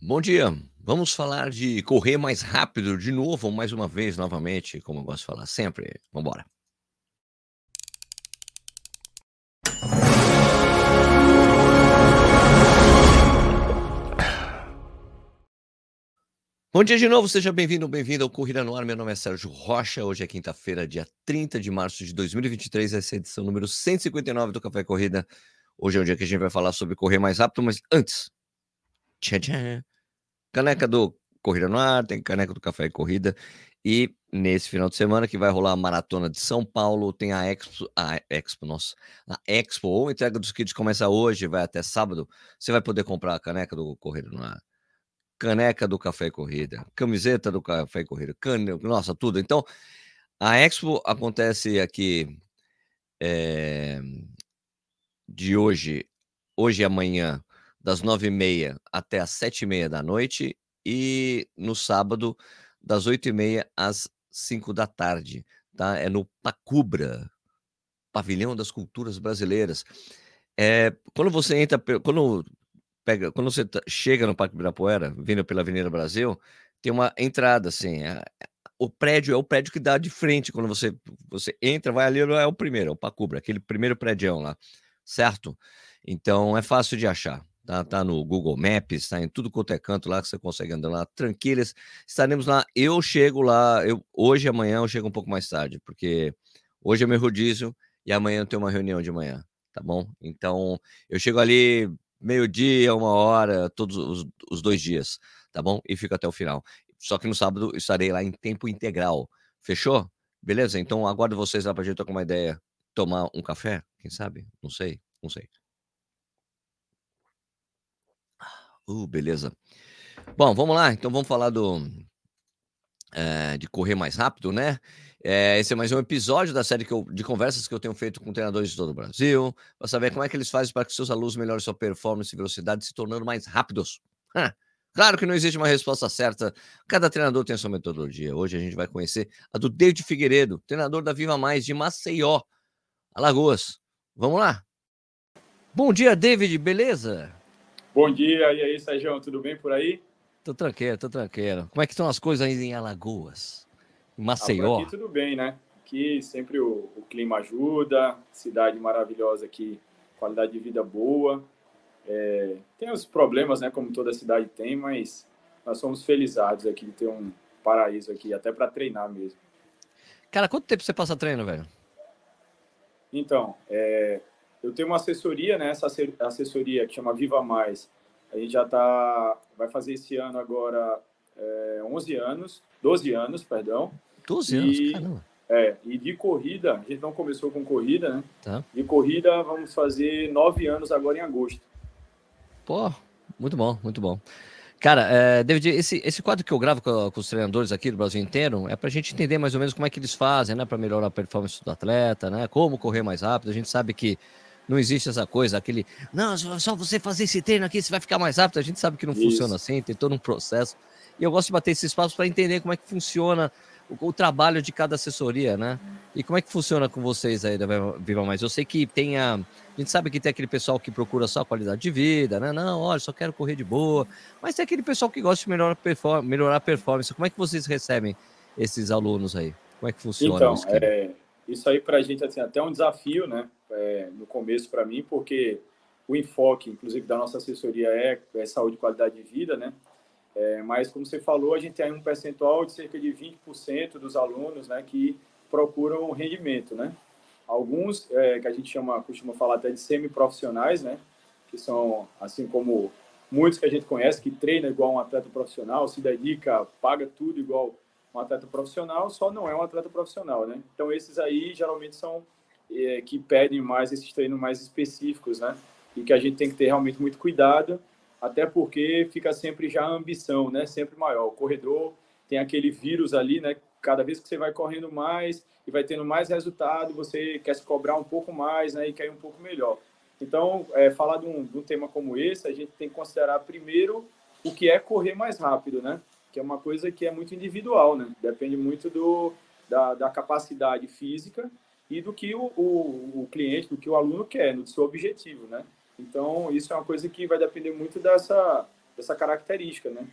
Bom dia. Vamos falar de correr mais rápido de novo, mais uma vez, novamente, como eu gosto de falar sempre. Vamos embora. Bom dia de novo, seja bem-vindo, bem-vinda ao Corrida no Ar. Meu nome é Sérgio Rocha. Hoje é quinta-feira, dia 30 de março de 2023, essa é a edição número 159 do Café Corrida. Hoje é o dia que a gente vai falar sobre correr mais rápido, mas antes, tchan, tchan, caneca do Corrida no Ar, tem caneca do Café e Corrida. E nesse final de semana que vai rolar a maratona de São Paulo, tem a Expo, a Expo, nossa, a Expo, ou entrega dos kits começa hoje, vai até sábado. Você vai poder comprar a caneca do Corrida no Ar, caneca do Café e Corrida, camiseta do Café e Corrida, cane... nossa, tudo. Então, a Expo acontece aqui é, de hoje, hoje e amanhã, das nove e meia até as sete e meia da noite e no sábado das oito e meia às cinco da tarde, tá? É no Pacubra, Pavilhão das Culturas Brasileiras. É, quando você entra, quando pega, quando você chega no Parque Ibirapuera, vindo pela Avenida Brasil, tem uma entrada assim, é, o prédio é o prédio que dá de frente quando você você entra, vai ali, é o primeiro, é o Pacubra, aquele primeiro prédio lá, certo? Então é fácil de achar. Tá, tá no Google Maps, está em tudo quanto é canto lá que você consegue andar lá tranquilas. Estaremos lá. Eu chego lá, eu, hoje amanhã eu chego um pouco mais tarde, porque hoje é meu rodízio e amanhã eu tenho uma reunião de manhã, tá bom? Então eu chego ali meio-dia, uma hora, todos os, os dois dias, tá bom? E fico até o final. Só que no sábado estarei lá em tempo integral. Fechou? Beleza? Então aguardo vocês lá pra gente trocar uma ideia, tomar um café, quem sabe? Não sei, não sei. Uh, beleza. Bom, vamos lá. Então vamos falar do é, de correr mais rápido, né? É, esse é mais um episódio da série eu, de conversas que eu tenho feito com treinadores de todo o Brasil, para saber como é que eles fazem para que seus alunos melhorem sua performance e velocidade, se tornando mais rápidos. claro que não existe uma resposta certa, cada treinador tem a sua metodologia. Hoje a gente vai conhecer a do David Figueiredo, treinador da Viva Mais de Maceió, Alagoas. Vamos lá? Bom dia, David, beleza? Bom dia, e aí, Sérgio, tudo bem por aí? Tô tranquilo, tô tranquilo. Como é que estão as coisas aí em Alagoas? Em Maceió? Ah, aqui tudo bem, né? Aqui sempre o, o, clima ajuda, cidade maravilhosa aqui, qualidade de vida boa. É, tem os problemas, né, como toda cidade tem, mas nós somos felizados aqui de ter um paraíso aqui, até para treinar mesmo. Cara, quanto tempo você passa treino, velho? Então, é, eu tenho uma assessoria, né? Essa assessoria que chama Viva Mais. A gente já tá, vai fazer esse ano agora é, 11 anos, 12 anos, perdão. 12 anos, e, caramba. É, e de corrida, a gente não começou com corrida, né? Tá. De corrida, vamos fazer nove anos agora em agosto. Pô, muito bom, muito bom. Cara, é, David, esse, esse quadro que eu gravo com, com, os treinadores aqui do Brasil inteiro é para a gente entender mais ou menos como é que eles fazem, né? Para melhorar a performance do atleta, né? Como correr mais rápido. A gente sabe que não existe essa coisa, aquele, não, só você fazer esse treino aqui, você vai ficar mais rápido. A gente sabe que não Isso. funciona assim, tem todo um processo. E eu gosto de bater esses passos para entender como é que funciona o, o, trabalho de cada assessoria, né? E como é que funciona com vocês aí da Viva Mais? Eu sei que tem a. A gente sabe que tem aquele pessoal que procura só qualidade de vida, né? Não, olha, só quero correr de boa. Mas tem aquele pessoal que gosta de melhorar, perform melhorar a performance. Como é que vocês recebem esses alunos aí? Como é que funciona então, isso? É, isso aí para a gente assim, até um desafio, né? é, no começo para mim, porque o enfoque, inclusive, da nossa assessoria é, é saúde e qualidade de vida, né? É, mas, como você falou, a gente tem um percentual de cerca de 20% dos alunos né, que procuram rendimento, né? Alguns, é, que a gente chama, costuma falar até de semi-profissionais, né? Que são, assim como muitos que a gente conhece, que treina igual um atleta profissional, se dedica, paga tudo igual um atleta profissional, só não é um atleta profissional, né? Então, esses aí, geralmente, são é, que pedem mais esses treinos mais específicos, né? E que a gente tem que ter realmente muito cuidado, até porque fica sempre já a ambição, né? Sempre maior. O corredor tem aquele vírus ali, né? Cada vez que você vai correndo mais e vai tendo mais resultado, você quer se cobrar um pouco mais, né? E quer ir um pouco melhor. Então, é, falar de um, de um tema como esse, a gente tem que considerar primeiro o que é correr mais rápido, né? Que é uma coisa que é muito individual, né? Depende muito do, da, da capacidade física e do que o, o, o, cliente, do que o aluno quer, do seu objetivo, né? Então, isso é uma coisa que vai depender muito dessa, dessa característica, né?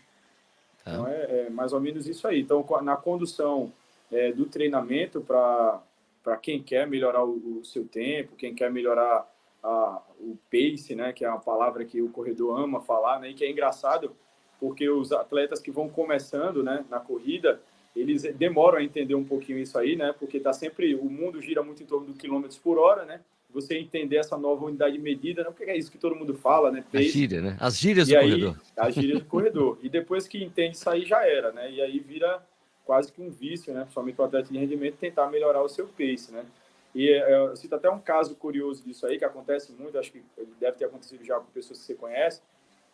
Ah. Então é, é, mais ou menos isso aí. Então na condução é, do treinamento para para quem quer melhorar o, o, seu tempo, quem quer melhorar a, o pace, né, que é uma palavra que o corredor ama falar, né, e que é engraçado porque os atletas que vão começando, né, na corrida, eles demoram a entender um pouquinho isso aí, né, porque tá sempre o mundo gira muito em torno do quilômetros por hora, né, você entender essa nova unidade de medida, né? porque é isso que todo mundo fala, né? Pace. A gíria, né? As gírias e do aí, corredor. As gírias do corredor. E depois que entende isso aí, já era, né? E aí vira quase que um vício, né? Principalmente o atleta de rendimento tentar melhorar o seu pace, né? E é, eu cito até um caso curioso disso aí, que acontece muito, acho que deve ter acontecido já com pessoas que você conhece,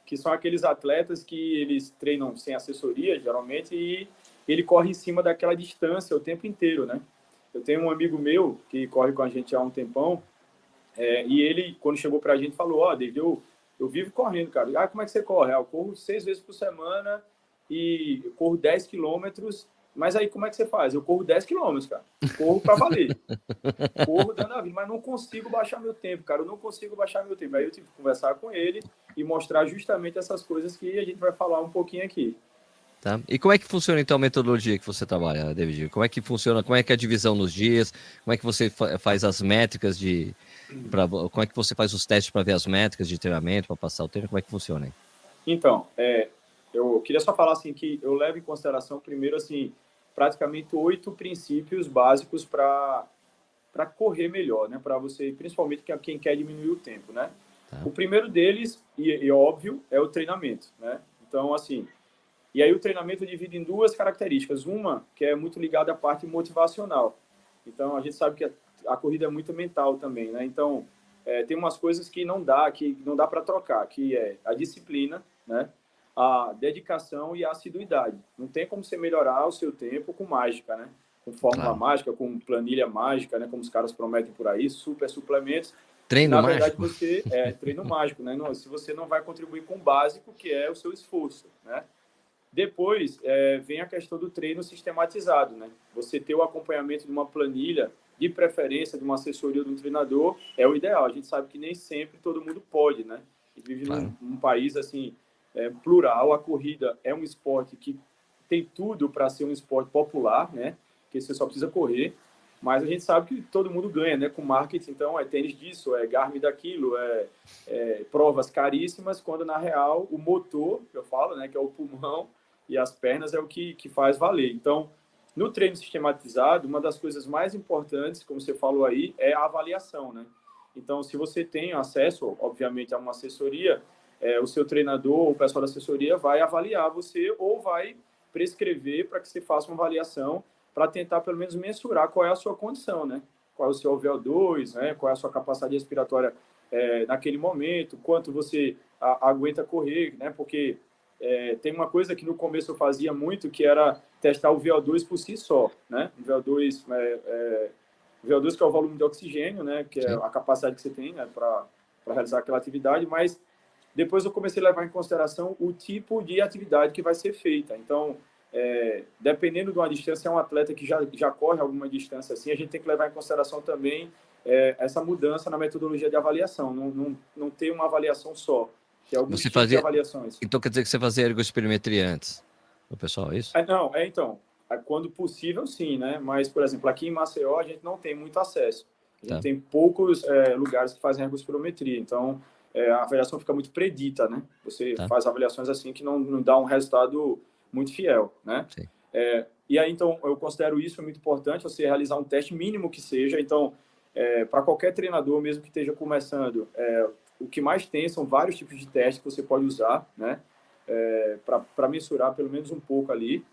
que são aqueles atletas que eles treinam sem assessoria, geralmente, e ele corre em cima daquela distância o tempo inteiro, né? Eu tenho um amigo meu que corre com a gente há um tempão, é, e ele, quando chegou para a gente, falou: Ó, oh, David, eu, eu vivo correndo, cara. Ah, como é que você corre? Ah, eu corro seis vezes por semana e corro 10 quilômetros mas aí como é que você faz? Eu corro 10 quilômetros, cara. Corro para valer. corro dando a vida, mas não consigo baixar meu tempo, cara. Eu não consigo baixar meu tempo. Aí eu tive que conversar com ele e mostrar justamente essas coisas que a gente vai falar um pouquinho aqui. Tá. E como é que funciona então a metodologia que você trabalha, David? Como é que funciona? Como é que é a divisão nos dias? Como é que você faz as métricas de. Pra, como é que você faz os testes para ver as métricas de treinamento, para passar o treino? Como é que funciona aí? Então, é, eu queria só falar assim que eu levo em consideração primeiro assim praticamente oito princípios básicos para para correr melhor, né? Para você, principalmente quem quer diminuir o tempo, né? Tá. O primeiro deles, e, e, óbvio, é o treinamento, né? Então, assim, e aí o treinamento divide em duas características. Uma que é muito ligada à parte motivacional. Então, a gente sabe que a, a corrida é muito mental também, né? Então, é, tem umas coisas que não dá, que não dá para trocar, que é a disciplina, né? a dedicação e a assiduidade. Não tem como você melhorar o seu tempo com mágica, né? Com fórmula claro. mágica, com planilha mágica, né? Como os caras prometem por aí, super suplementos. Treino Na verdade, mágico. você é treino mágico, né? Não, se você não vai contribuir com o básico, que é o seu esforço, né? Depois é, vem a questão do treino sistematizado, né? Você ter o acompanhamento de uma planilha, de preferência de uma assessoria de um treinador, é o ideal. A gente sabe que nem sempre todo mundo pode, né? E vive claro. num, num país assim é, plural. A corrida é um esporte que tem tudo para ser um esporte popular, né? Que você só precisa correr. Mas a gente sabe que todo mundo ganha, né? Com marketing, então é tênis disso, é Garmin daquilo, é, é provas caríssimas, quando na real o motor, que eu falo, né? Que é o pulmão e as pernas é o que, que faz valer. Então, no treino sistematizado, uma das coisas mais importantes, como você falou aí, é a avaliação, né? Então, se você tem acesso, obviamente, a uma assessoria, é, o seu treinador o pessoal da assessoria vai avaliar você ou vai prescrever para que você faça uma avaliação para tentar pelo menos mensurar qual é a sua condição, né? Qual é o seu VO2, né? Qual é a sua capacidade respiratória é, naquele momento, quanto você a, aguenta correr, né? Porque é, tem uma coisa que no começo eu fazia muito, que era testar o VO2 por si só, né? O VO2, é, é, VO2 que é o volume de oxigênio, né? Que é a capacidade que você tem né? para realizar aquela atividade, mas depois eu comecei a levar em consideração o tipo de atividade que vai ser feita. Então, é, dependendo de uma distância, é um atleta que já, já corre alguma distância assim, a gente tem que levar em consideração também é, essa mudança na metodologia de avaliação, não, não, não ter uma avaliação só, que é alguns você fazia... avaliações. Então quer dizer que você fazia ergospirometria antes, o pessoal, é isso? É, não, é então, é, quando possível sim, né? Mas, por exemplo, aqui em Maceió a gente não tem muito acesso. A gente tá. tem poucos é, lugares que fazem ergospirometria, então é, a avaliação fica muito predita, né? Você tá. faz avaliações assim que não, não dá um resultado muito fiel, né? É, e aí, então, eu considero isso muito importante, você realizar um teste mínimo que seja. Então, é, para qualquer treinador, mesmo que esteja começando, é, o que mais tem são vários tipos de testes que você pode usar, né? É, para mensurar pelo menos um pouco ali.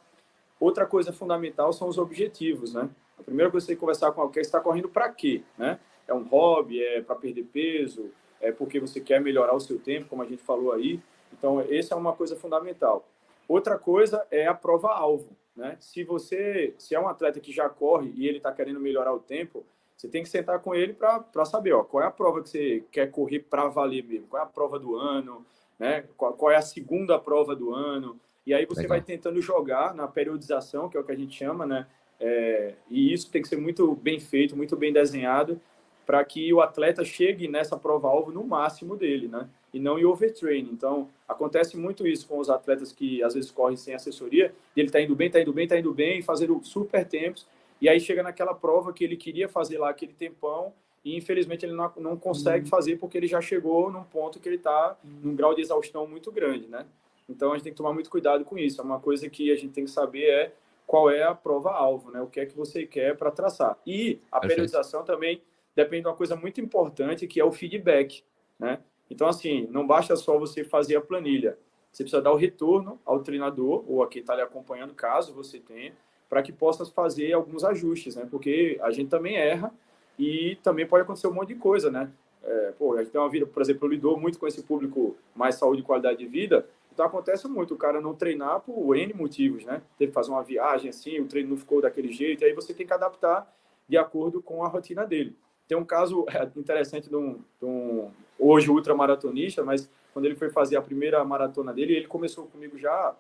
Outra coisa fundamental são os objetivos, né? A primeira coisa que você tem que conversar com alguém, você está correndo para quê, né? É um hobby, é para perder peso, é porque você quer melhorar o seu tempo, como a gente falou aí. Então, essa é uma coisa fundamental. Outra coisa é a prova-alvo. Né? Se você se é um atleta que já corre e ele está querendo melhorar o tempo, você tem que sentar com ele para saber ó, qual é a prova que você quer correr para valer mesmo, qual é a prova do ano, né? qual, qual é a segunda prova do ano. E aí você Legal. vai tentando jogar na periodização, que é o que a gente chama, né? É, e isso tem que ser muito bem feito, muito bem desenhado, para que o atleta chegue nessa prova-alvo no máximo dele, né? E não em overtraining. Então, acontece muito isso com os atletas que às vezes correm sem assessoria, ele está indo bem, está indo bem, está indo bem, fazendo super tempos, e aí chega naquela prova que ele queria fazer lá aquele tempão, e infelizmente ele não, não consegue uhum. fazer porque ele já chegou num ponto que ele está num grau de exaustão muito grande, né? Então a gente tem que tomar muito cuidado com isso. É uma coisa que a gente tem que saber é qual é a prova-alvo, né? O que é que você quer para traçar. E a Perfeito. periodização também depende de uma coisa muito importante, que é o feedback, né? Então, assim, não basta só você fazer a planilha. Você precisa dar o retorno ao treinador ou a quem está lhe acompanhando, caso você tenha, para que possa fazer alguns ajustes, né? Porque a gente também erra e também pode acontecer um monte de coisa, né? É, pô, a gente tem uma vida, por exemplo, eu muito com esse público mais saúde e qualidade de vida, então acontece muito o cara não treinar por N motivos, né? Teve que fazer uma viagem assim, o treino não ficou daquele jeito, aí você tem que adaptar de acordo com a rotina dele. Tem um caso é, interessante de um, de um hoje ultramaratonista, mas quando ele foi fazer a primeira maratona dele, ele começou comigo já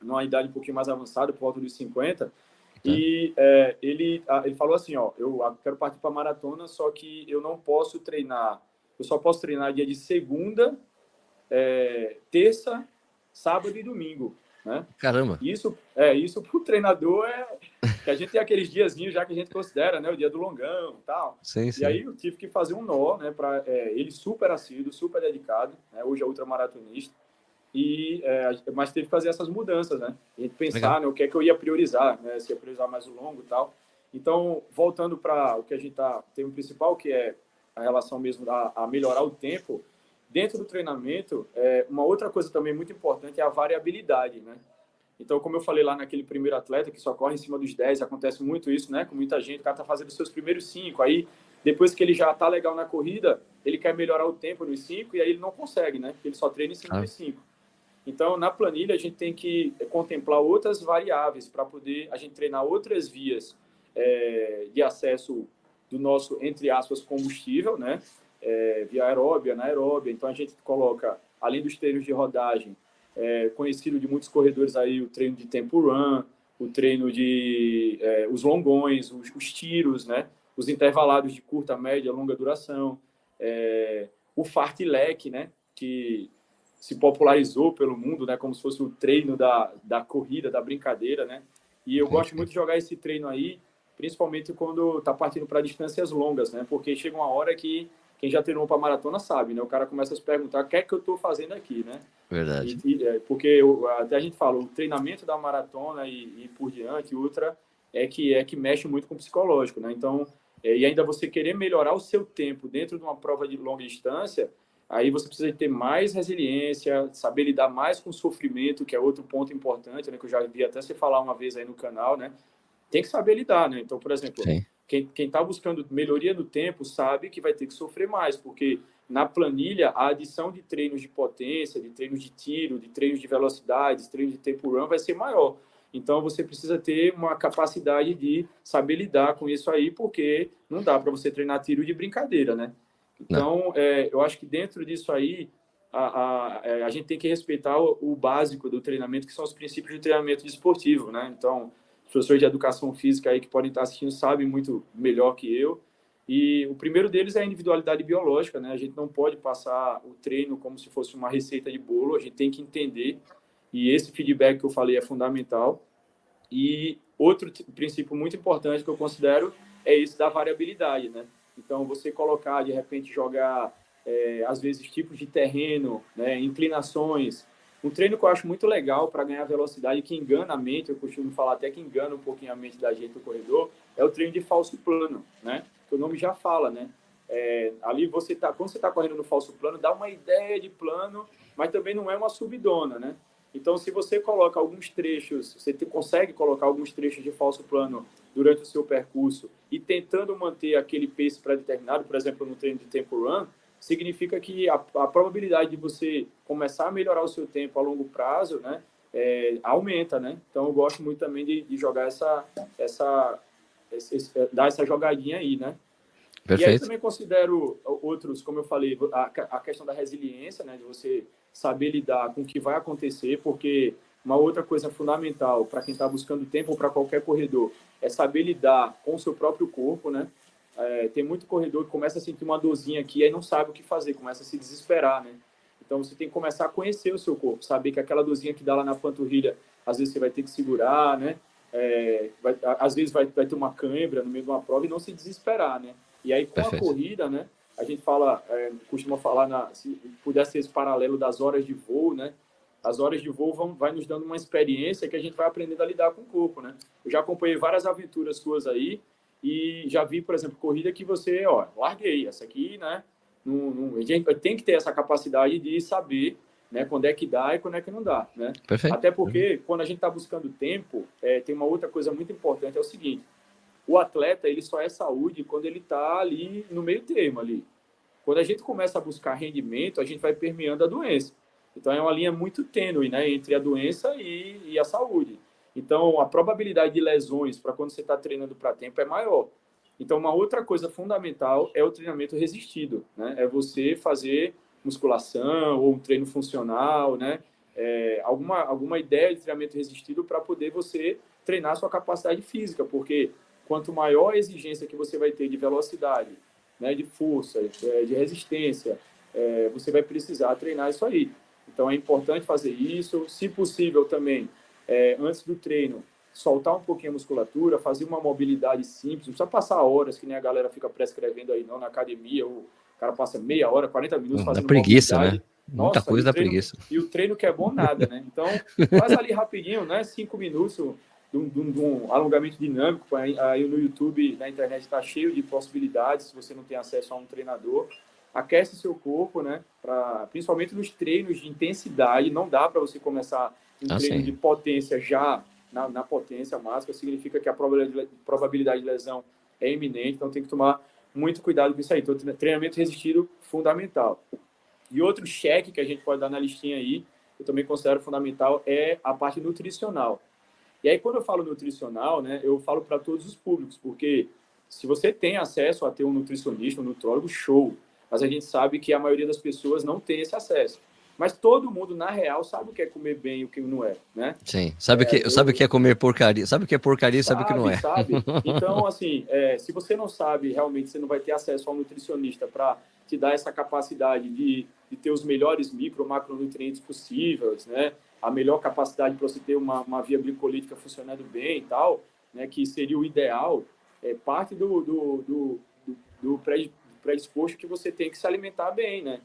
numa idade um pouquinho mais avançada, por volta dos 50, e é, ele, ele falou assim, ó, eu quero partir para maratona, só que eu não posso treinar, eu só posso treinar dia de segunda, é, terça sábado e domingo. Né? Caramba! Isso, é, isso para o treinador é. Que a gente tem aqueles diazinhos já que a gente considera, né? O dia do longão e tal. Sim, sim. E aí eu tive que fazer um nó, né? Para é, ele super assíduo, super dedicado, né? Hoje é ultramaratonista. E, é, mas teve que fazer essas mudanças, né? A gente pensar né, o que é que eu ia priorizar, né? Se ia priorizar mais o longo e tal. Então, voltando para o que a gente tá, tem o principal, que é a relação mesmo a, a melhorar o tempo, Dentro do treinamento, é, uma outra coisa também muito importante é a variabilidade, né? Então, como eu falei lá naquele primeiro atleta que só corre em cima dos 10, acontece muito isso, né? Com muita gente, o cara tá fazendo os seus primeiros 5, aí depois que ele já tá legal na corrida, ele quer melhorar o tempo nos 5 e aí ele não consegue, né? Porque ele só treina em cima ah. dos 5. Então, na planilha, a gente tem que contemplar outras variáveis para poder a gente treinar outras vias é, de acesso do nosso, entre aspas, combustível, né? É, via aeróbia, anaeróbia. Então a gente coloca, além dos treinos de rodagem, é, conhecido de muitos corredores aí, o treino de tempo run, o treino de é, os longões, os, os, tiros, né? Os intervalados de curta, média, longa duração, é, o fartlek, né? Que se popularizou pelo mundo, né? Como se fosse o treino da, da corrida, da brincadeira, né? E eu gosto muito de jogar esse treino aí, principalmente quando está partindo para distâncias longas, né? Porque chega uma hora que quem já treinou para maratona sabe, né? O cara começa a se perguntar o que é que eu estou fazendo aqui, né? Verdade. E, e, é, porque eu, até a gente fala, o treinamento da maratona e, e, por diante, outra, é que é que mexe muito com o psicológico, né? Então, é, e ainda você querer melhorar o seu tempo dentro de uma prova de longa distância, aí você precisa ter mais resiliência, saber lidar mais com o sofrimento, que é outro ponto importante, né? Que eu já vi até você falar uma vez aí no canal, né? Tem que saber lidar, né? Então, por exemplo, Sim quem está buscando melhoria no tempo sabe que vai ter que sofrer mais, porque na planilha a adição de treinos de potência, de treinos de tiro, de treinos de velocidade, de treinos de tempo run vai ser maior. Então você precisa ter uma capacidade de saber lidar com isso aí, porque não dá para você treinar tiro de brincadeira, né? Então é, eu acho que dentro disso aí a, a, é, a gente tem que respeitar o, o básico do treinamento, que são os princípios de treinamento esportivo, né? Então os professores de educação física aí que podem estar assistindo sabem muito melhor que eu. E o primeiro deles é a individualidade biológica, né? A gente não pode passar o treino como se fosse uma receita de bolo, a gente tem que entender. E esse feedback que eu falei é fundamental. E outro princípio muito importante que eu considero é esse da variabilidade, né? Então, você colocar, de repente, jogar, é, às vezes, tipos de terreno, né? inclinações, um treino que eu acho muito legal para ganhar velocidade, que engana a mente, eu costumo falar até que engana um pouquinho a mente da gente no corredor, é o treino de falso plano, né? Que o nome já fala, né? É, ali você tá, quando você está correndo no falso plano, dá uma ideia de plano, mas também não é uma subidona, né? Então, se você coloca alguns trechos, você te, consegue colocar alguns trechos de falso plano durante o seu percurso e tentando manter aquele pace pré-determinado, por exemplo, no treino de tempo run, significa que a, a, probabilidade de você começar a melhorar o seu tempo a longo prazo, né, é, aumenta, né? Então eu gosto muito também de, de jogar essa, essa, esse, dar essa jogadinha aí, né? Perfeito. E aí também considero outros, como eu falei, a, a questão da resiliência, né, de você saber lidar com o que vai acontecer, porque uma outra coisa fundamental para quem está buscando tempo ou para qualquer corredor é saber lidar com o seu próprio corpo, né? É, tem muito corredor que começa a sentir uma dorzinha aqui e não sabe o que fazer, começa a se desesperar, né? Então você tem que começar a conhecer o seu corpo, saber que aquela dorzinha que dá lá na panturrilha, às vezes você vai ter que segurar, né? É, vai, às vezes vai, vai ter uma cãibra no meio de uma prova e não se desesperar, né? E aí com Perfeito. a corrida, né? A gente fala, é, costuma falar, na, se pudesse ser esse paralelo das horas de voo, né? As horas de voo vão, vai nos dando uma experiência que a gente vai aprendendo a lidar com o corpo, né? Eu já acompanhei várias aventuras suas aí e já vi, por exemplo, corrida que você, ó, larguei essa aqui, né? Não, não, a gente tem que ter essa capacidade de saber né, quando é que dá e quando é que não dá, né? Perfeito. Até porque quando a gente está buscando tempo, é, tem uma outra coisa muito importante, é o seguinte, o atleta ele só é saúde quando ele está ali no meio termo ali. Quando a gente começa a buscar rendimento, a gente vai permeando a doença. Então é uma linha muito tênue, né, entre a doença e, e a saúde. Então a probabilidade de lesões para quando você está treinando para tempo é maior. Então uma outra coisa fundamental é o treinamento resistido, né? É você fazer musculação ou um treino funcional, né? É, alguma alguma ideia de treinamento resistido para poder você treinar sua capacidade física, porque quanto maior a exigência que você vai ter de velocidade, né, de força, é, de resistência, é, você vai precisar treinar isso aí. Então é importante fazer isso, se possível também, é, antes do treino, soltar um pouquinho a musculatura, fazer uma mobilidade simples, não precisa passar horas, que nem a galera fica prescrevendo aí não na academia, o cara passa meia hora, 40 minutos fazendo é preguiça, né? Muita Nossa, coisa da preguiça. E o treino que é bom nada, né? Então, faz ali rapidinho, né? Cinco minutos, de um, de, um, de um, alongamento dinâmico. Aí no YouTube, na internet, está cheio de possibilidades se você não tem acesso a um treinador. Aquece seu corpo, né? Pra, principalmente nos treinos de intensidade. Não dá para você começar um ah, treino sim. de potência já na, na, potência máxima. Significa que a probabilidade, de lesão é iminente. Então tem que tomar muito cuidado com isso aí. Então, treinamento resistido, fundamental. E outro cheque que a gente pode dar na listinha aí, eu também considero fundamental, é a parte nutricional. E aí, quando eu falo nutricional, né, eu falo para todos os públicos, porque se você tem acesso a ter um nutricionista, um nutrólogo, show. Mas a gente sabe que a maioria das pessoas não tem esse acesso. Mas todo mundo, na real, sabe o que é comer bem e o que não é, né? Sim, sabe, é, que, eu... sabe o que é comer porcaria, sabe o que é porcaria e sabe, sabe o que não é. Sabe? Então, assim, é, se você não sabe, realmente, você não vai ter acesso a um nutricionista para te dar essa capacidade de, de ter os melhores micro, macronutrientes possíveis, né? a melhor capacidade para você ter uma, uma via glicolítica funcionando bem e tal, né, que seria o ideal, é parte do, do, do, do, predisposto que você tem que se alimentar bem, né?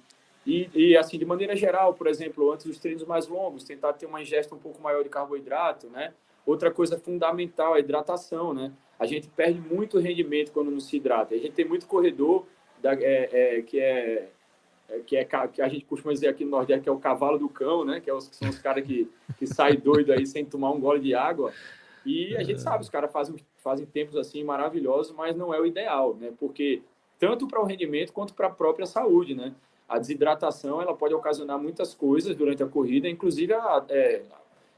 E, e, assim, de maneira geral, por exemplo, antes dos treinos mais longos, tentar ter uma ingesta um pouco maior de carboidrato, né? Outra coisa fundamental é a hidratação, né? A gente perde muito rendimento quando não se hidrata. A gente tem muito corredor da, é, é, que é é, que é que a gente costuma dizer aqui no Nordeste que é o cavalo do cão, né? Que, é os, que são os caras que, que saem doido aí sem tomar um gole de água. E a gente sabe, os caras fazem, fazem tempos assim maravilhosos, mas não é o ideal, né? Porque tanto para o rendimento quanto para a própria saúde, né? A desidratação ela pode ocasionar muitas coisas durante a corrida, inclusive, a, é,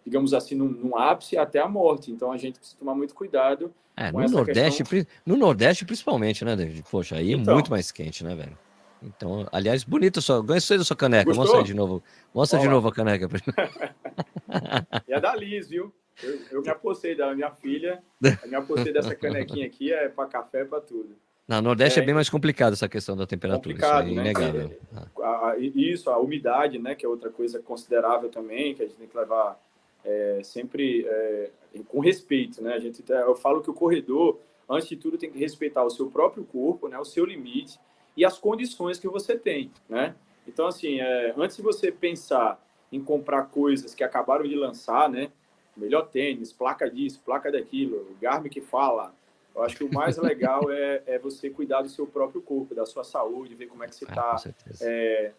digamos assim, num, num, ápice até a morte. Então a gente precisa tomar muito cuidado. É, no, Nordeste, questão... no Nordeste, principalmente, né, David? Poxa, aí é então, é muito mais quente, né, velho? Então, aliás, bonito só. Gostei da sua caneca. Gostou? Mostra aí de novo. Mostra Olá. de novo a caneca. e é da Liz, viu? Eu, eu me apostei da minha filha. Eu me apostei dessa canequinha aqui, é para café, é para tudo. Na Nordeste é, é, bem mais complicado essa questão da temperatura. Complicado, isso é inegável. Né? A, isso, a umidade, né? Que é outra coisa considerável também, que a gente tem que levar é, sempre é, com respeito, né? A gente, eu falo que o corredor, antes de tudo, tem que respeitar o seu próprio corpo, né? O seu limite e as condições que você tem, né? Então, assim, é, antes de você pensar em comprar coisas que acabaram de lançar, né? Melhor tênis, placa disso, placa daquilo, Garmin que fala. Eu acho que o mais legal é, é você cuidar do seu próprio corpo, da sua saúde, ver como é que você está. É,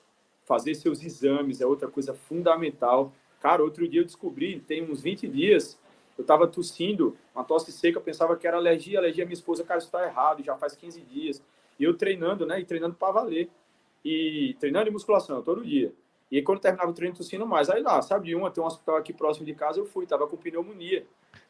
fazer seus exames é outra coisa fundamental. Cara, outro dia eu descobri, tem uns 20 dias, eu estava tossindo, uma tosse seca, eu pensava que era alergia, alergia. Minha esposa, cara, isso está errado, já faz 15 dias. E eu treinando, né? E treinando para valer. E treinando de musculação todo dia. E aí, quando terminava o treino, tossindo mais. Aí lá, sabe de uma, tem um hospital aqui próximo de casa, eu fui, tava com pneumonia.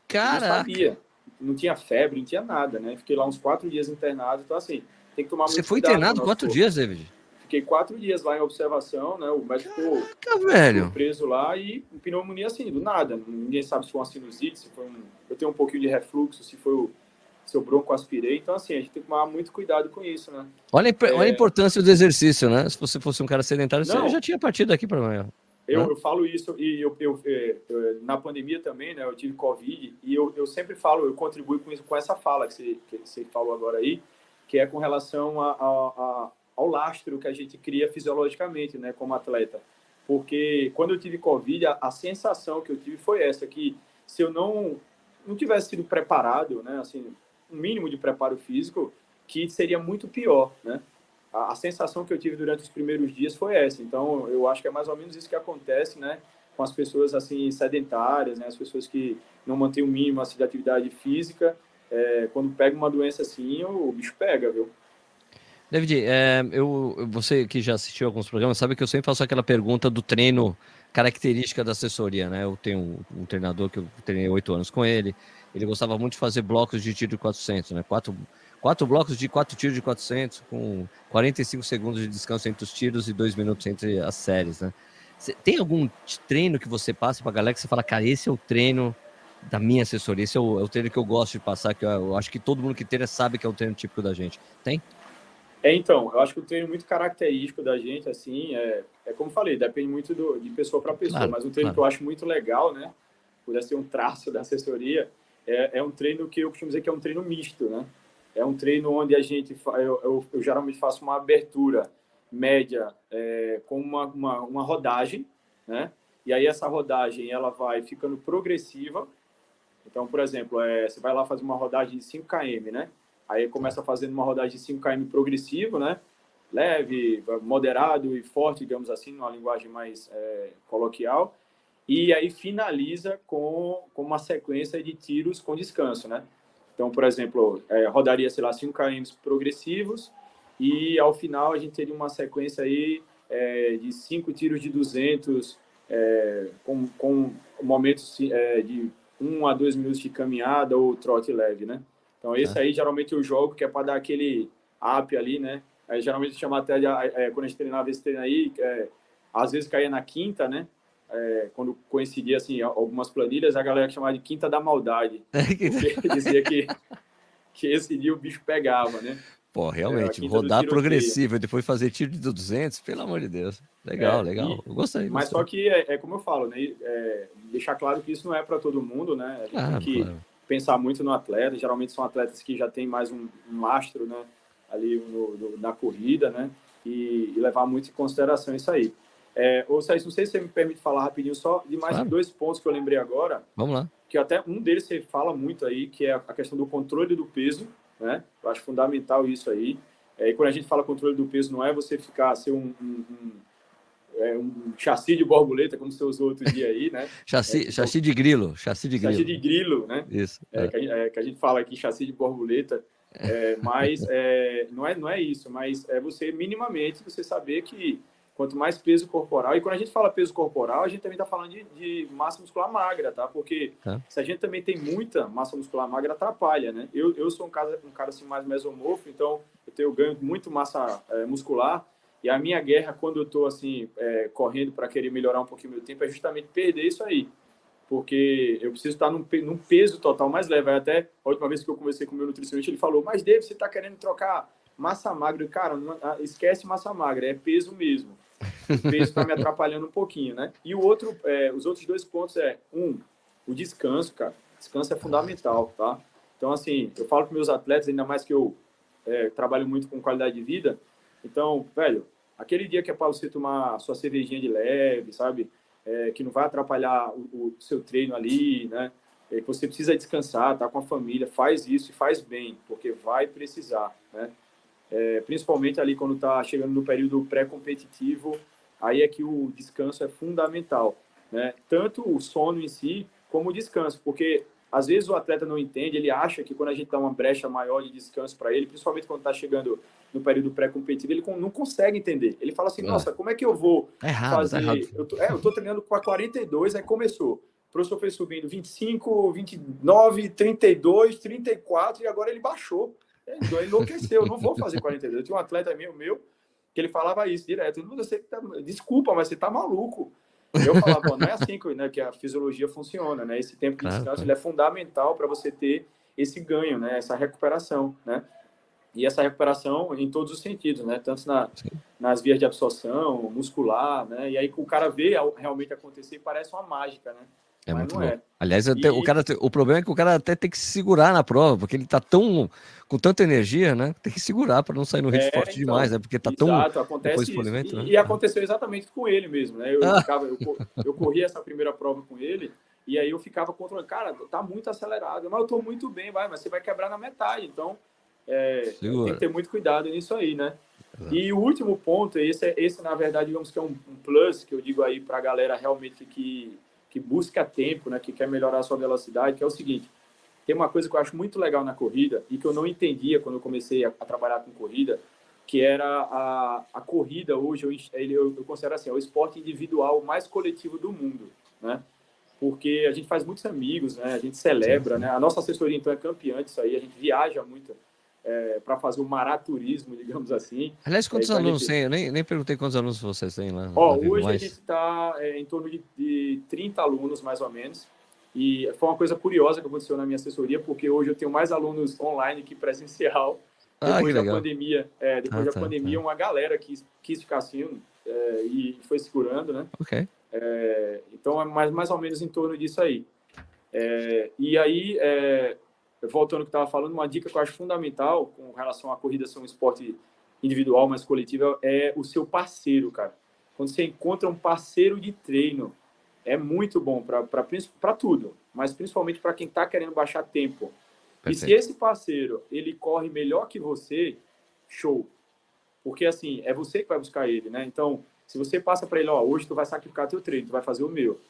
Cara. Não sabia. Não tinha febre, não tinha nada, né? Fiquei lá uns quatro dias internado. Então, assim, tem que tomar muito Você foi internado quatro corpo. dias, David? Fiquei quatro dias lá em observação, né? O médico ficou velho. preso lá e pneumonia assim, do nada. Ninguém sabe se foi uma sinusite, se foi um. Eu tenho um pouquinho de refluxo, se foi o se eu bronco aspirei. Então, assim, a gente tem que tomar muito cuidado com isso, né? Olha, é... olha a importância do exercício, né? Se você fosse um cara sedentário, Não. você já tinha partido aqui para amanhã. Eu, eu, falo isso e eu, eu, eu, na pandemia também, né? Eu tive Covid e eu, sempre falo, eu contribuo com, isso, com essa fala que você, que você falou agora aí, que é com relação a, a, a, ao lastro que a gente cria fisiologicamente, né? Como atleta. Porque quando eu tive Covid, a, a sensação que eu tive foi essa, que se eu não, não tivesse sido preparado, né? Assim, um mínimo de preparo físico, que seria muito pior, né? A, a, sensação que eu tive durante os primeiros dias foi essa. Então, eu acho que é mais ou menos isso que acontece, né? Com as pessoas, assim, sedentárias, né? As pessoas que não mantêm o mínimo, assim, de atividade física. É, quando pega uma doença assim, o, o bicho pega, viu? David, é, eu, você que já assistiu alguns programas sabe que eu sempre faço aquela pergunta do treino característica da assessoria, né? Eu tenho um, um treinador que eu treinei oito anos com ele, ele gostava muito de fazer blocos de tiro de 400, né? Quatro, quatro blocos de quatro tiros de 400, com 45 segundos de descanso entre os tiros e dois minutos entre as séries, né? Tem algum treino que você passa para a galera que você fala, cara, esse é o treino da minha assessoria, esse é o, é o treino que eu gosto de passar, que eu, eu, acho que todo mundo que treina sabe que é o treino típico da gente. Tem? É, então, eu acho que o treino muito característico da gente, assim, é, é como falei, depende muito do, de pessoa para pessoa, claro, mas um treino claro. que eu acho muito legal, né, por ser um traço da assessoria, é, é um treino que eu costumo dizer que é um treino misto, né? É um treino onde a gente, eu, eu, eu geralmente faço uma abertura média é, com uma, uma, uma, rodagem, né? E aí essa rodagem ela vai ficando progressiva. Então, por exemplo, é, você vai lá fazer uma rodagem de 5 km, né? Aí começa fazendo uma rodagem de 5 km progressivo, né? Leve, moderado e forte, digamos assim, numa linguagem mais é, coloquial. E aí finaliza com, com uma sequência de tiros com descanso, né? Então, por exemplo, é, rodaria, sei lá, 5 km progressivos e ao final a gente teria uma sequência aí é, de cinco tiros de 200 é, com, com momentos é, de 1 um a 2 minutos de caminhada ou trote leve, né? Então, esse é. aí geralmente eu jogo que é para dar aquele up ali, né? Aí, geralmente chama até de, é, quando a gente treinava esse treino aí, às vezes caía na quinta, né? É, quando coincidia assim algumas planilhas, a galera chamava de quinta da maldade, porque dizia que que esse dia o bicho pegava, né? Pô, realmente, é, rodar progressivo e depois fazer tiro de 200, pelo amor de Deus. Legal, é, legal. E, eu gostei. Mas gostei. só que é, é, como eu falo, né? É, deixar claro que isso não é para todo mundo, né? A gente tem que claro. pensar muito no atleta. Geralmente são atletas que já têm mais um, um mastro, né? Ali no, no, na corrida, né? E, e levar muito em consideração isso aí. É, ou seja, não sei se você me permite falar rapidinho só de mais claro. dois pontos que eu lembrei agora. Vamos lá. Que até um deles você fala muito aí, que é a questão do controle do peso, né? Eu acho fundamental isso aí. É, e quando a gente fala controle do peso, não é você ficar ser um, um, um, é, um chassi de borboleta, como você usou outro dia aí, né? chassi, é, chassi de grilo, chassi de grilo. Chassi de grilo, né? Isso. É, que a, é, que, a, gente fala aqui chassi de borboleta, é, mas é, não, é, não é isso, mas é você minimamente você saber que quanto mais peso corporal. E quando a gente fala peso corporal, a gente também está falando de, de, massa muscular magra, tá? Porque tá. se a gente também tem muita massa muscular magra, atrapalha, né? Eu, eu sou um cara, um cara assim mais mesomorfo, então eu tenho ganho muito massa é, muscular. E a minha guerra, quando eu estou assim, é, correndo para querer melhorar um pouquinho meu tempo, é justamente perder isso aí. Porque eu preciso estar num, num peso total mais leve. Até a última vez que eu conversei com o meu nutricionista, ele falou: Mas David, você está querendo trocar massa magra? Cara, não, ah, esquece massa magra, é peso mesmo. O peso está me atrapalhando um pouquinho, né? E o outro, é, os outros dois pontos é, um, o descanso, cara. Descanso é fundamental, tá? Então, assim, eu falo para meus atletas, ainda mais que eu é, trabalho muito com qualidade de vida. Então, velho, aquele dia que é para você tomar sua cervejinha de leve, sabe? É, que não vai atrapalhar o, o, seu treino ali, né? É, que você precisa descansar, tá com a família, faz isso e faz bem, porque vai precisar, né? é, principalmente ali quando está chegando no período pré-competitivo, aí é que o descanso é fundamental, né? Tanto o sono em si, como o descanso, porque às vezes o atleta não entende, ele acha que quando a gente dá uma brecha maior de descanso para ele, principalmente quando está chegando no período pré-competitivo, ele não consegue entender. Ele fala assim, é. nossa, como é que eu vou tá errado, tá fazer... Tá eu, tô, é, eu tô treinando com a 42, aí começou. O professor foi subindo 25, 29, 32, 34 e agora ele baixou. Então ele enlouqueceu, eu não vou fazer 42. Eu tinha um atleta meu, meu que ele falava isso direto. Você tá, desculpa, mas você tá maluco. Eu falava, não é assim que, né, que a fisiologia funciona, né? Esse tempo de descanso claro. é fundamental para você ter esse ganho, né? Essa recuperação, né? E essa recuperação em todos os sentidos, né? Tanto na, nas vias de absorção, muscular, né? E aí o cara vê realmente acontecer parece uma mágica, né? É Mas muito bom. É. Aliás, até, e... o, cara, o problema é que o cara até tem que se segurar na prova, porque ele tá tão com tanta energia, né? Tem que segurar para não sair no ritmo é, forte então, demais, né? Porque tá exato, tão acontece isso. E, né? e, aconteceu exatamente com ele mesmo, né? Eu, ah. ficava, eu, eu corri essa primeira prova com ele e aí eu ficava controlando, cara, tá muito acelerado, mas eu tô muito bem, vai, mas você vai quebrar na metade, então é, tem que ter muito cuidado nisso aí, né? Exato. E o último ponto, esse, é, esse na verdade, digamos que é um, um plus que eu digo aí para a galera realmente que, que busca tempo, né, que quer melhorar a sua velocidade, que é o seguinte: tem uma coisa que eu acho muito legal na corrida e que eu não entendia quando eu comecei a, a trabalhar com corrida, que era a, a corrida hoje, eu, eu, eu considero assim, é o esporte individual mais coletivo do mundo, né? Porque a gente faz muitos amigos, né? A gente celebra, né? A nossa assessoria, então, é campeã disso aí, a gente viaja muito é, para fazer o maraturismo, digamos assim. Aliás, quantos é, alunos gente... tem? Eu nem, nem perguntei quantos alunos vocês têm lá. Ó, hoje mais. a gente está é, em torno de, de 30 alunos, mais ou menos. E foi uma coisa curiosa que aconteceu na minha assessoria, porque hoje eu tenho mais alunos online que presencial. Ah, depois da pandemia, é, depois ah, da tá, pandemia, tá. uma galera quis, quis ficar assim é, e foi segurando, né? Ok. É, então é mais, mais ou menos em torno disso aí. É, e aí, é, voltando ao que estava falando, uma dica que eu acho fundamental com relação à corrida ser um esporte individual, mas coletivo, é o seu parceiro, cara. Quando você encontra um parceiro de treino, é muito bom para tudo, mas principalmente para quem está querendo baixar tempo. Perfeito. E se esse parceiro ele corre melhor que você, show. Porque assim, é você que vai buscar ele, né? Então, se você passa para ele, ó, hoje tu vai sacrificar teu treino, tu vai fazer o meu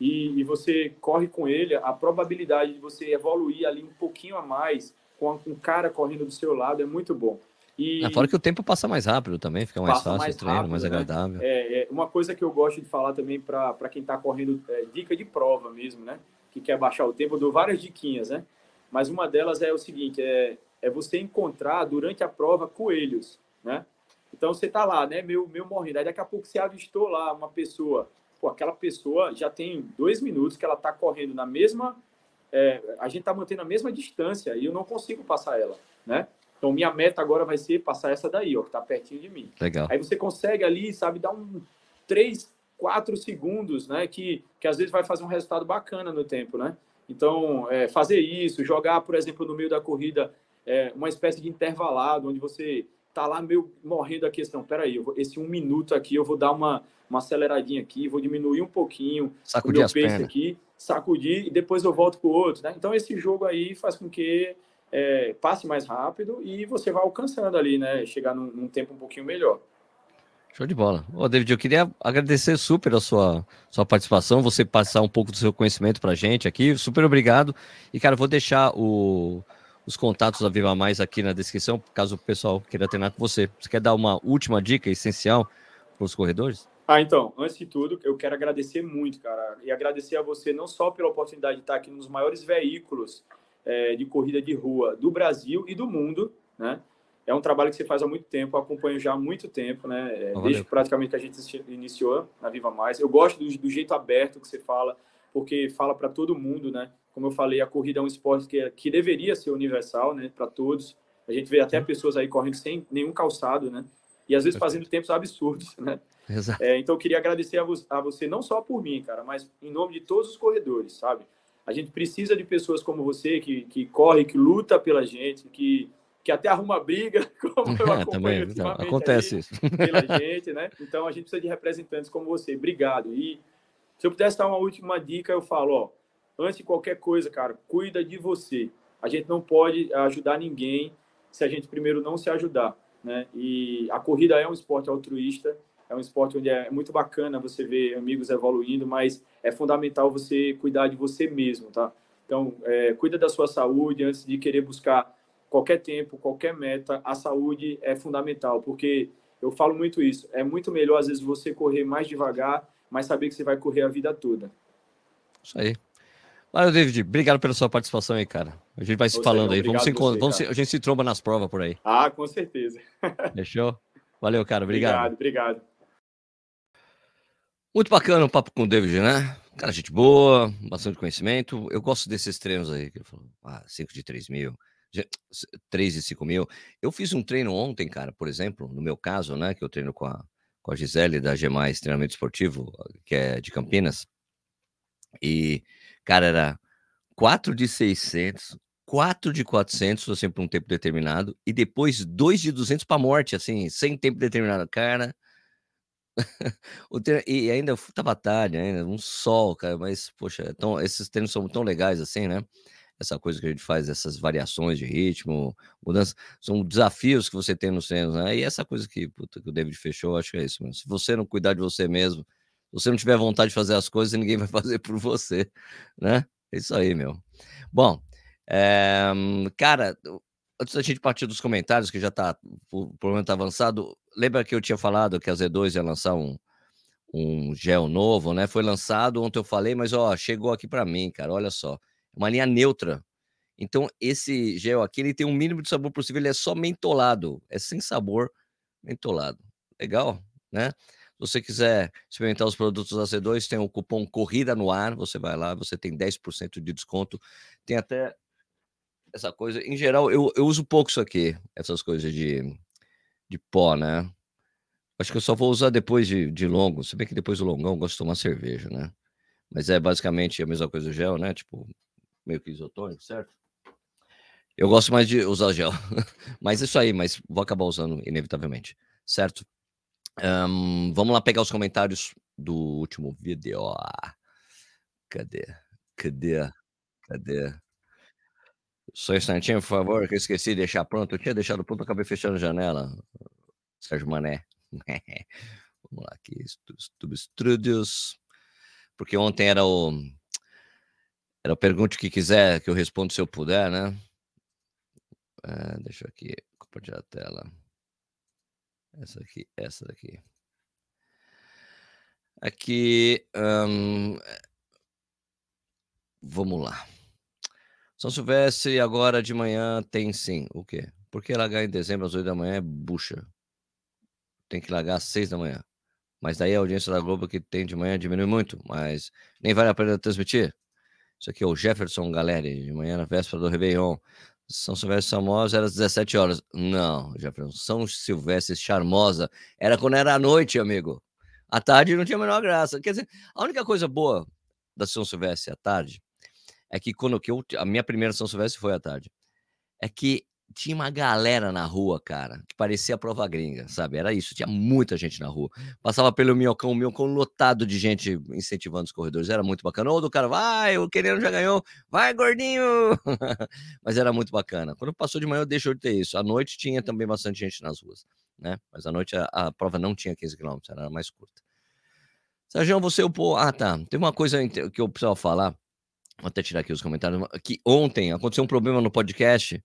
e, e, você corre com ele, a probabilidade de você evoluir ali um pouquinho a mais com um cara correndo do seu lado é muito bom. E é, fora que o tempo passa mais rápido também, fica mais fácil mais o treino, rápido, mais né? agradável. É, é, uma coisa que eu gosto de falar também para quem está correndo, é, dica de prova mesmo, né? Que quer baixar o tempo, eu dou várias diquinhas, né? Mas uma delas é o seguinte, é, é você encontrar durante a prova coelhos, né? Então você tá lá, né, meu, meu morrendo, aí daqui a pouco você avistou lá uma pessoa pô, aquela pessoa já tem dois minutos que ela está correndo na mesma. É, a gente está mantendo a mesma distância e eu não consigo passar ela, né? Então, minha meta agora vai ser passar essa daí, ó, que está pertinho de mim. Legal. Aí você consegue ali, sabe, dar um três, quatro segundos, né? Que, que às vezes vai fazer um resultado bacana no tempo, né? Então, é, fazer isso, jogar, por exemplo, no meio da corrida, é, uma espécie de intervalado, onde você tá lá meio morrendo a questão. Peraí, vou, esse um minuto aqui eu vou dar uma, uma aceleradinha aqui, vou diminuir um pouquinho sacudir o meu pace aqui, sacudir e depois eu volto para o outro. Né? Então esse jogo aí faz com que é, passe mais rápido e você vá alcançando ali, né? Chegar num, num tempo um pouquinho melhor. Show de bola. Ô, David, eu queria agradecer super a sua, sua participação, você passar um pouco do seu conhecimento para a gente aqui. Super obrigado. E, cara, vou deixar o, os contatos da Viva Mais aqui na descrição, caso o pessoal queira treinar com você. Você quer dar uma última dica essencial para os corredores? Ah, então, antes de tudo, eu quero agradecer muito, cara, e agradecer a você não só pela oportunidade de estar aqui nos maiores veículos é, de corrida de rua do Brasil e do mundo, né? É um trabalho que você faz há muito tempo, acompanho já há muito tempo, né? É, desde praticamente que a gente iniciou na Viva Mais. Eu gosto do, do jeito aberto que você fala, porque fala para todo mundo, né? Como eu falei, a corrida é um esporte que, é, que deveria ser universal, né, para todos. A gente vê até pessoas aí correndo sem nenhum calçado, né? E às vezes fazendo tempos absurdos, né? Exato. É, então eu queria agradecer a, vo a você não só por mim, cara, mas em nome de todos os corredores, sabe? A gente precisa de pessoas como você que, que corre, que luta pela gente, que, que até arruma briga, como eu é, também, então, acontece isso. pela gente, né? Então a gente precisa de representantes como você. Obrigado. E se eu pudesse dar uma última dica, eu falo, ó, antes de qualquer coisa, cara, cuida de você. A gente não pode ajudar ninguém se a gente primeiro não se ajudar, né? E a corrida é um esporte altruísta, é um esporte onde é muito bacana você ver amigos evoluindo, mas é fundamental você cuidar de você mesmo, tá? Então, é, cuida da sua saúde antes de querer buscar qualquer tempo, qualquer meta. A saúde é fundamental, porque eu falo muito isso. É muito melhor, às vezes, você correr mais devagar, mas saber que você vai correr a vida toda. Isso aí. Valeu, David. Obrigado pela sua participação aí, cara. A gente vai se falando aí. Vamos se você, vamos se, a gente se tromba nas provas por aí. Ah, com certeza. Fechou? Valeu, cara. Obrigado. Obrigado, obrigado. Muito bacana o papo com o David, né? Cara, gente boa, bastante conhecimento. Eu gosto desses treinos aí, que ele falou, ah, 5 de 3 mil, 3 de 5 mil. Eu fiz um treino ontem, cara, por exemplo, no meu caso, né, que eu treino com a, com a Gisele da G+, Treinamento Esportivo, que é de Campinas. E, cara, era 4 de 600, 4 de 400, assim, por um tempo determinado, e depois 2 de 200 para morte, assim, sem tempo determinado. Cara, treino, e ainda tava tarde, ainda, um sol, cara, mas, poxa, é tão, esses treinos são tão legais assim, né? Essa coisa que a gente faz, essas variações de ritmo, mudança, são desafios que você tem nos treinos, né? E essa coisa que, puta, que o David fechou, acho que é isso, mano. Se você não cuidar de você mesmo, você não tiver vontade de fazer as coisas, ninguém vai fazer por você, né? É isso aí, meu. Bom, é, cara, antes da gente partir dos comentários, que já tá, o problema tá avançado, lembra que eu tinha falado que a Z2 ia lançar um, um gel novo, né? Foi lançado, ontem eu falei, mas ó, chegou aqui para mim, cara, olha só. Uma linha neutra. Então, esse gel aqui, ele tem um mínimo de sabor possível, ele é só mentolado, é sem sabor, mentolado. Legal, né? Se você quiser experimentar os produtos da C2, tem o cupom Corrida no Ar, você vai lá, você tem 10% de desconto. Tem até essa coisa. Em geral, eu, eu uso pouco isso aqui, essas coisas de, de pó, né? Acho que eu só vou usar depois de, de longo. Se bem que depois do longão eu gosto de tomar cerveja, né? Mas é basicamente a mesma coisa do gel, né? Tipo, meio que isotônico, certo? Eu gosto mais de usar gel. mas isso aí, mas vou acabar usando inevitavelmente, certo? Um, vamos lá pegar os comentários do último vídeo. Cadê? Cadê? Cadê? Só um instantinho, por favor, que eu esqueci de deixar pronto. Eu tinha deixado pronto, acabei fechando a janela. Sérgio Mané. Vamos lá aqui, YouTube Studios. Porque ontem era o. Era o pergunte que quiser, que eu respondo se eu puder, né? É, deixa eu aqui compartilhar a tela. Essa aqui, essa daqui. Aqui. vamos lá. São Silvestre agora de manhã tem sim. O quê? Porque largar em dezembro às 8 da manhã é bucha. Tem que largar às 6 da manhã. Mas daí a audiência da Globo que tem de manhã diminui muito, mas nem vale a pena transmitir. Isso aqui é o Jefferson Galeri, de manhã na véspera do Réveillon. São Silvestre Charmosa era às 17 horas. Não, Jefferson, São Silvestre Charmosa era quando era à noite, amigo. À tarde não tinha a menor graça. Quer dizer, a única coisa boa da São Silvestre à tarde é que quando que eu, a minha primeira São Silvestre foi à tarde, é que tinha uma galera na rua, cara, que parecia prova gringa, sabe? Era isso, tinha muita gente na rua. Passava pelo Minhocão, o Minhocão lotado de gente incentivando os corredores, era muito bacana. Ou do cara, vai, o querendo já ganhou, vai, gordinho! Mas era muito bacana. Quando passou de manhã, eu deixou de ter isso. À noite tinha também bastante gente nas ruas, né? Mas à noite a, a prova não tinha 15 quilômetros, era mais curta. Sérgio, você o pô. Ah, tá. Tem uma coisa que eu precisava falar. Vou até tirar aqui os comentários. Que ontem aconteceu um problema no podcast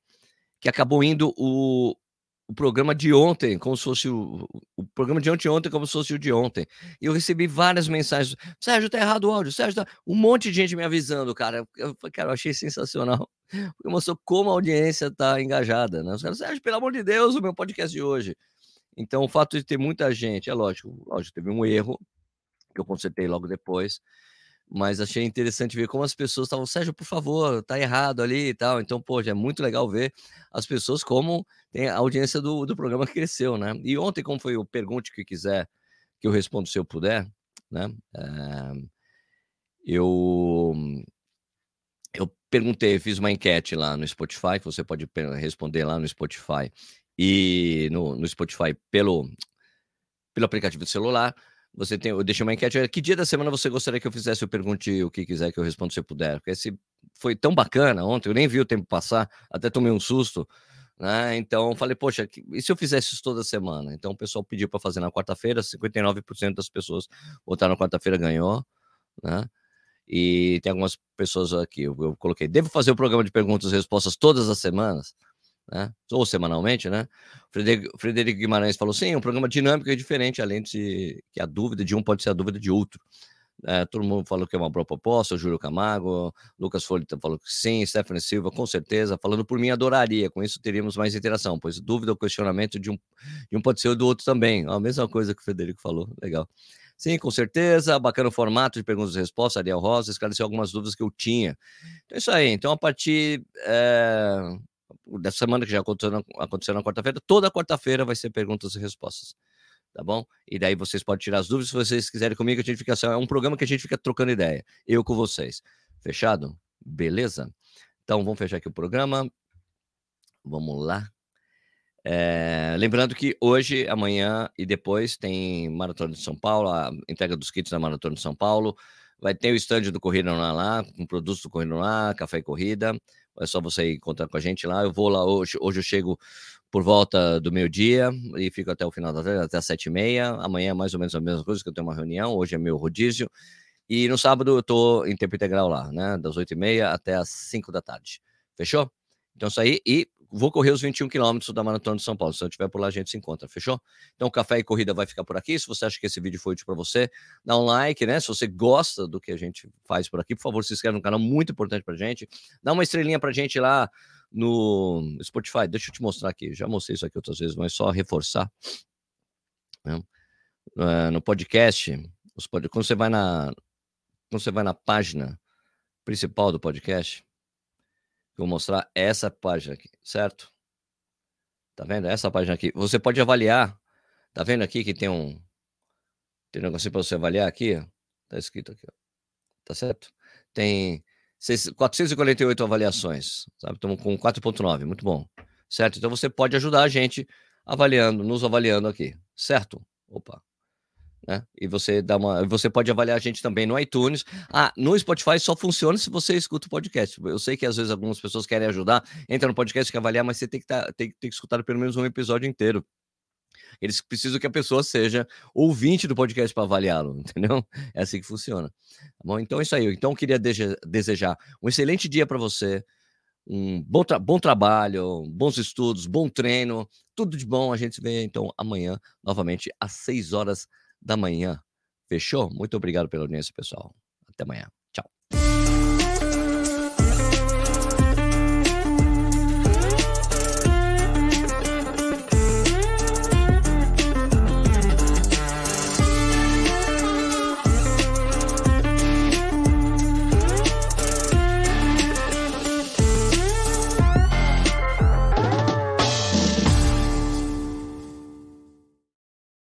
que acabou indo o, o programa de ontem, como se fosse o, o programa de ontem ontem, como se fosse o de ontem. E eu recebi várias mensagens. Sérgio, tá errado o áudio. Sérgio, tá... um monte de gente me avisando, cara. Eu, cara, eu achei sensacional. Porque mostrou como a audiência tá engajada, né? Os caras, Sérgio, pelo amor de Deus, o meu podcast de hoje. Então, o fato de ter muita gente, é lógico, lógico, teve um erro que eu consertei logo depois, mas achei interessante ver como as pessoas estavam, Sérgio, por favor, tá errado ali e tal. Então, pô, é muito legal ver as pessoas como tem a audiência do, do programa cresceu, né? E ontem, como foi o Pergunte que quiser, que eu respondo se eu puder, né? É, eu eu perguntei, fiz uma enquete lá no Spotify, que você pode responder lá no Spotify e no, no Spotify pelo, pelo aplicativo do celular você tem, eu deixei uma enquete. Que dia da semana você gostaria que eu fizesse? Eu pergunte o que quiser que eu responda se eu puder. Porque esse foi tão bacana ontem, eu nem vi o tempo passar, até tomei um susto. Né? Então falei, poxa, e se eu fizesse isso toda semana? Então o pessoal pediu para fazer na quarta-feira, 59% das pessoas votaram na quarta-feira, ganhou, né? E tem algumas pessoas aqui, eu, eu coloquei, devo fazer o programa de perguntas e respostas todas as semanas? Né? ou semanalmente, né? Frederico, Guimarães falou: sim, um programa dinâmico e diferente, além de que a dúvida de um pode ser a dúvida de outro. É, todo mundo falou que é uma boa proposta, o Júlio Camargo, Lucas Folha falou que sim, Stephanie Silva, com certeza. Falando por mim, adoraria, com isso teríamos mais interação, pois dúvida ou questionamento de um, de um pode ser do outro também. A mesma coisa que o Frederico falou, legal. Sim, com certeza. Bacana o formato de perguntas e respostas. Ariel Rosa esclareceu algumas dúvidas que eu tinha. Então é isso aí. Então, a partir é, dessa semana que já aconteceu na, aconteceu na quarta-feira, toda quarta-feira vai ser perguntas e respostas. Tá bom? E daí vocês podem tirar as dúvidas se vocês quiserem comigo. A gente fica é um programa que a gente fica trocando ideia. Eu com vocês. Fechado? Beleza? Então vamos fechar aqui o programa. Vamos lá. É, lembrando que hoje, amanhã e depois tem Maratona de São Paulo, a entrega dos kits da Maratona de São Paulo. Vai ter o stand do Corrida lá com produtos do Corrida lá, café e corrida. É só você encontrar com a gente lá. Eu vou lá hoje. Hoje eu chego por volta do meio-dia e fico até o final da tarde, até as sete e meia. Amanhã é mais ou menos a mesma coisa, que eu tenho uma reunião. Hoje é meu rodízio. E no sábado eu tô em tempo integral lá, né? Das oito e meia até as cinco da tarde. Fechou? Então isso aí. E vou correr os 21 quilômetros da Maratona de São Paulo. Se eu estiver por lá, a gente se encontra, fechou? Então, Café e Corrida vai ficar por aqui. Se você acha que esse vídeo foi útil para você, dá um like, né? Se você gosta do que a gente faz por aqui, por favor, se inscreve no canal, muito importante pra gente. Dá uma estrelinha pra gente lá no Spotify. Deixa eu te mostrar aqui. Já mostrei isso aqui outras vezes, mas só reforçar. Né? Uh, no podcast, pod... quando você vai na quando você vai na página principal do podcast, vou mostrar essa página aqui, certo? Tá vendo? Essa página aqui. Você pode avaliar. Tá vendo aqui que tem um. Tem um negocinho para você avaliar aqui? Tá escrito aqui. Ó. Tá certo? Tem 448 avaliações. Sabe? Estamos com 4,9. Muito bom. Certo? Então você pode ajudar a gente avaliando, nos avaliando aqui. Certo? Opa né? E você dá uma, você pode avaliar a gente também no iTunes. Ah, no Spotify só funciona se você escuta o podcast. Eu sei que às vezes algumas pessoas querem ajudar, entra no podcast quer avaliar, mas você tem que tá, tem, tem que escutar pelo menos um episódio inteiro. Eles precisam que a pessoa seja ouvinte do podcast para avaliá-lo, entendeu? É assim que funciona. Tá bom, então é isso aí. Então eu queria desejar um excelente dia para você, um bom, tra bom trabalho, bons estudos, bom treino, tudo de bom. A gente se vê então amanhã, novamente, às 6 horas da manhã. Fechou? Muito obrigado pela audiência, pessoal. Até amanhã.